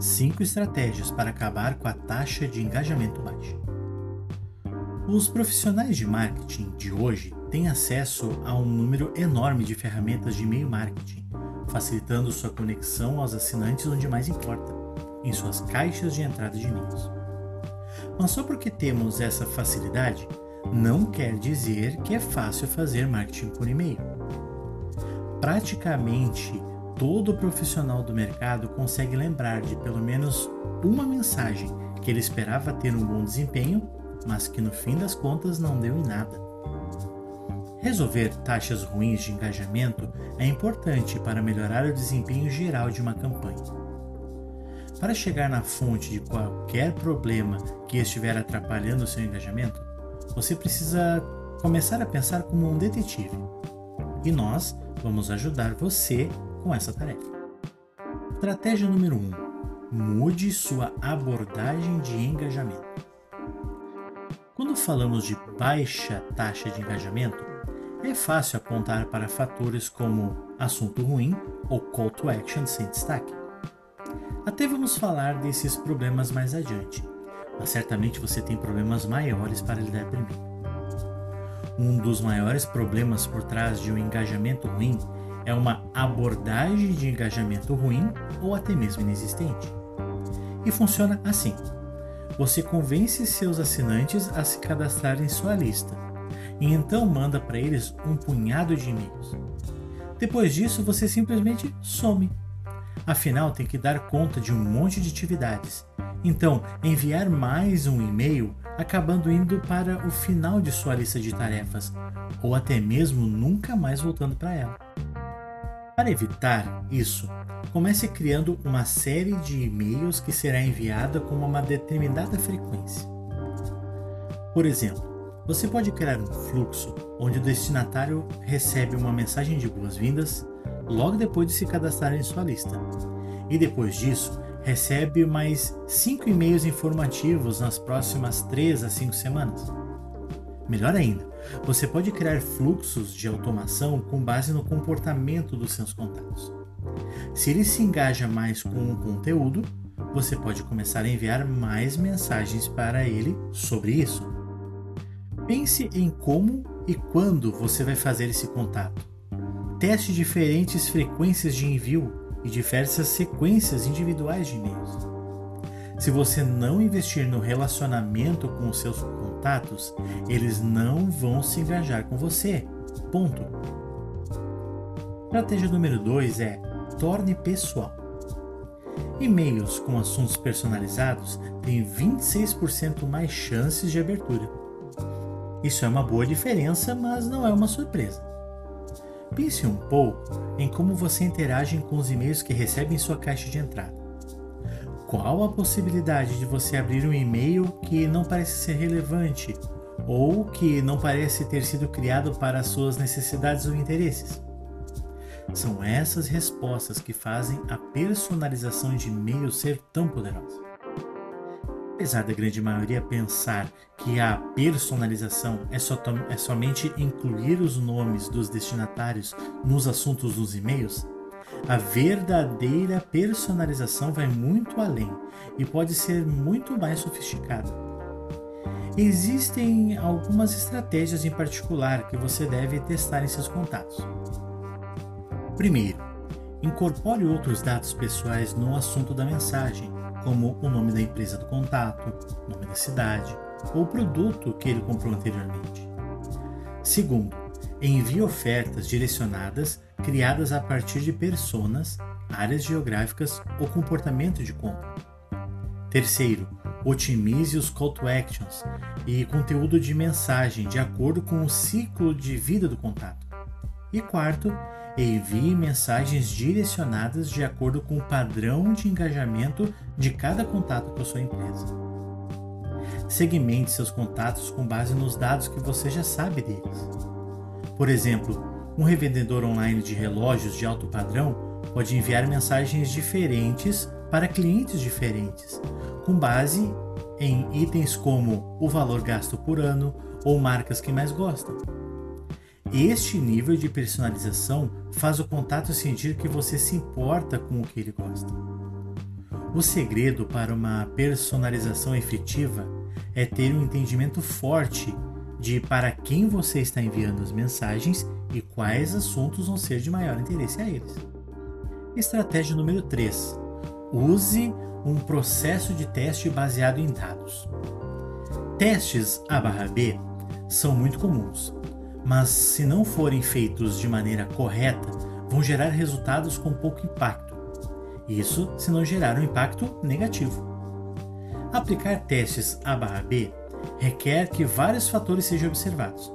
5 estratégias para acabar com a taxa de engajamento baixa. Os profissionais de marketing de hoje têm acesso a um número enorme de ferramentas de e-mail marketing, facilitando sua conexão aos assinantes onde mais importa, em suas caixas de entrada de e-mails. Mas só porque temos essa facilidade, não quer dizer que é fácil fazer marketing por e-mail. Praticamente todo profissional do mercado consegue lembrar de pelo menos uma mensagem que ele esperava ter um bom desempenho, mas que no fim das contas não deu em nada. Resolver taxas ruins de engajamento é importante para melhorar o desempenho geral de uma campanha. Para chegar na fonte de qualquer problema que estiver atrapalhando o seu engajamento, você precisa começar a pensar como um detetive. E nós vamos ajudar você com essa tarefa. Estratégia número 1: um, mude sua abordagem de engajamento. Quando falamos de baixa taxa de engajamento, é fácil apontar para fatores como assunto ruim ou call to action sem destaque. Até vamos falar desses problemas mais adiante, mas certamente você tem problemas maiores para lidar primeiro. Um dos maiores problemas por trás de um engajamento ruim é uma abordagem de engajamento ruim ou até mesmo inexistente. E funciona assim: você convence seus assinantes a se cadastrar em sua lista e então manda para eles um punhado de e-mails. Depois disso, você simplesmente some. Afinal, tem que dar conta de um monte de atividades. Então, enviar mais um e-mail acabando indo para o final de sua lista de tarefas, ou até mesmo nunca mais voltando para ela. Para evitar isso, comece criando uma série de e-mails que será enviada com uma determinada frequência. Por exemplo, você pode criar um fluxo onde o destinatário recebe uma mensagem de boas-vindas logo depois de se cadastrar em sua lista. E depois disso, recebe mais 5 e-mails informativos nas próximas 3 a 5 semanas. Melhor ainda, você pode criar fluxos de automação com base no comportamento dos seus contatos. Se ele se engaja mais com o conteúdo, você pode começar a enviar mais mensagens para ele sobre isso. Pense em como e quando você vai fazer esse contato. Teste diferentes frequências de envio e diversas sequências individuais de e-mails. Se você não investir no relacionamento com os seus contatos, eles não vão se engajar com você. Ponto. Estratégia número 2 é torne pessoal. E-mails com assuntos personalizados têm 26% mais chances de abertura. Isso é uma boa diferença, mas não é uma surpresa. Pense um pouco em como você interage com os e-mails que recebe em sua caixa de entrada. Qual a possibilidade de você abrir um e-mail que não parece ser relevante ou que não parece ter sido criado para suas necessidades ou interesses? São essas respostas que fazem a personalização de e-mail ser tão poderosa. Apesar da grande maioria pensar que a personalização é, so é somente incluir os nomes dos destinatários nos assuntos dos e-mails, a verdadeira personalização vai muito além e pode ser muito mais sofisticada. Existem algumas estratégias em particular que você deve testar em seus contatos. Primeiro, incorpore outros dados pessoais no assunto da mensagem, como o nome da empresa do contato, nome da cidade ou produto que ele comprou anteriormente. Segundo, envie ofertas direcionadas criadas a partir de personas, áreas geográficas ou comportamento de compra. Terceiro, otimize os call to actions e conteúdo de mensagem de acordo com o ciclo de vida do contato. E quarto, envie mensagens direcionadas de acordo com o padrão de engajamento de cada contato com a sua empresa. Segmente seus contatos com base nos dados que você já sabe deles. Por exemplo, um revendedor online de relógios de alto padrão pode enviar mensagens diferentes para clientes diferentes, com base em itens como o valor gasto por ano ou marcas que mais gostam. Este nível de personalização faz o contato sentir que você se importa com o que ele gosta. O segredo para uma personalização efetiva é ter um entendimento forte de para quem você está enviando as mensagens e quais assuntos vão ser de maior interesse a eles. Estratégia número 3. Use um processo de teste baseado em dados. Testes A/B são muito comuns, mas se não forem feitos de maneira correta, vão gerar resultados com pouco impacto. Isso se não gerar um impacto negativo. Aplicar testes A/B requer que vários fatores sejam observados.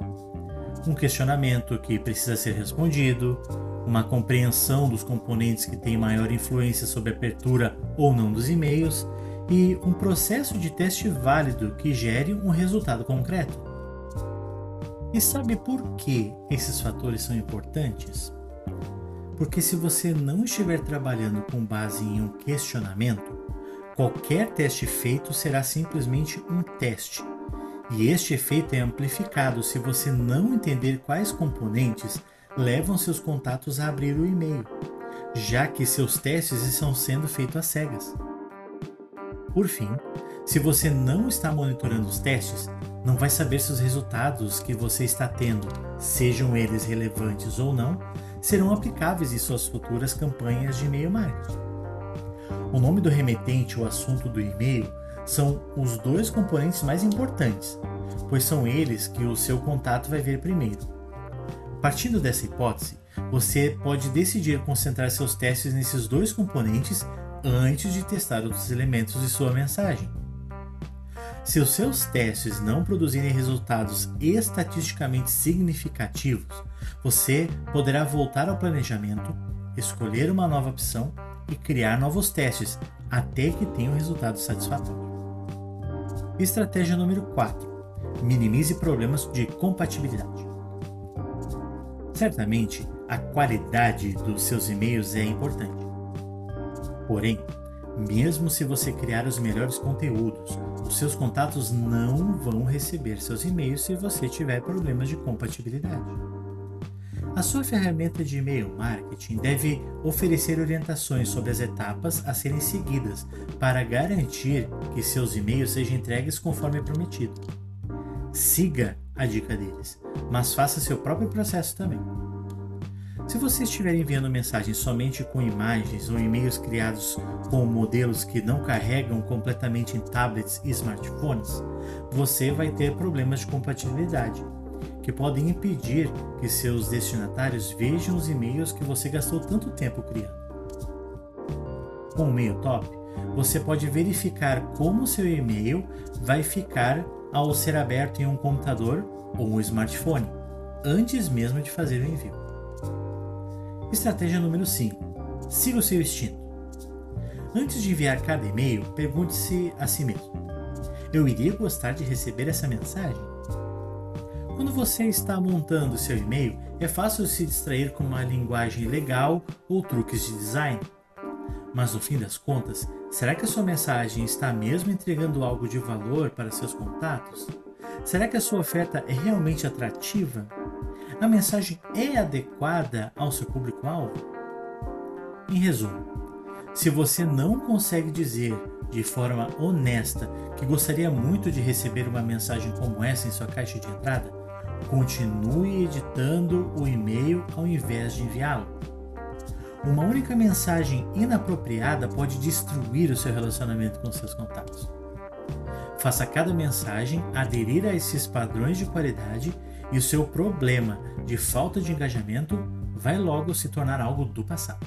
Um questionamento que precisa ser respondido, uma compreensão dos componentes que têm maior influência sobre a abertura ou não dos e-mails e um processo de teste válido que gere um resultado concreto. E sabe por que esses fatores são importantes? Porque se você não estiver trabalhando com base em um questionamento, qualquer teste feito será simplesmente um teste. E este efeito é amplificado se você não entender quais componentes levam seus contatos a abrir o e-mail, já que seus testes estão sendo feitos às cegas. Por fim, se você não está monitorando os testes, não vai saber se os resultados que você está tendo, sejam eles relevantes ou não, serão aplicáveis em suas futuras campanhas de e-mail marketing. O nome do remetente ou assunto do e-mail são os dois componentes mais importantes, pois são eles que o seu contato vai ver primeiro. Partindo dessa hipótese, você pode decidir concentrar seus testes nesses dois componentes antes de testar outros elementos de sua mensagem. Se os seus testes não produzirem resultados estatisticamente significativos, você poderá voltar ao planejamento, escolher uma nova opção e criar novos testes até que tenha um resultado satisfatório. Estratégia número 4: minimize problemas de compatibilidade. Certamente, a qualidade dos seus e-mails é importante. Porém, mesmo se você criar os melhores conteúdos, os seus contatos não vão receber seus e-mails se você tiver problemas de compatibilidade. A sua ferramenta de e-mail marketing deve oferecer orientações sobre as etapas a serem seguidas para garantir que seus e-mails sejam entregues conforme prometido. Siga a dica deles, mas faça seu próprio processo também. Se você estiver enviando mensagens somente com imagens ou e-mails criados com modelos que não carregam completamente em tablets e smartphones, você vai ter problemas de compatibilidade, que podem impedir que seus destinatários vejam os e-mails que você gastou tanto tempo criando. Com o e-mail top, você pode verificar como seu e-mail vai ficar ao ser aberto em um computador ou um smartphone, antes mesmo de fazer o envio. Estratégia número 5. Siga o seu instinto. Antes de enviar cada e-mail, pergunte-se a si mesmo: Eu iria gostar de receber essa mensagem? Quando você está montando seu e-mail, é fácil se distrair com uma linguagem legal ou truques de design. Mas no fim das contas, será que a sua mensagem está mesmo entregando algo de valor para seus contatos? Será que a sua oferta é realmente atrativa? A mensagem é adequada ao seu público-alvo? Em resumo, se você não consegue dizer de forma honesta que gostaria muito de receber uma mensagem como essa em sua caixa de entrada, continue editando o e-mail ao invés de enviá-lo. Uma única mensagem inapropriada pode destruir o seu relacionamento com seus contatos. Faça cada mensagem aderir a esses padrões de qualidade e o seu problema de falta de engajamento vai logo se tornar algo do passado.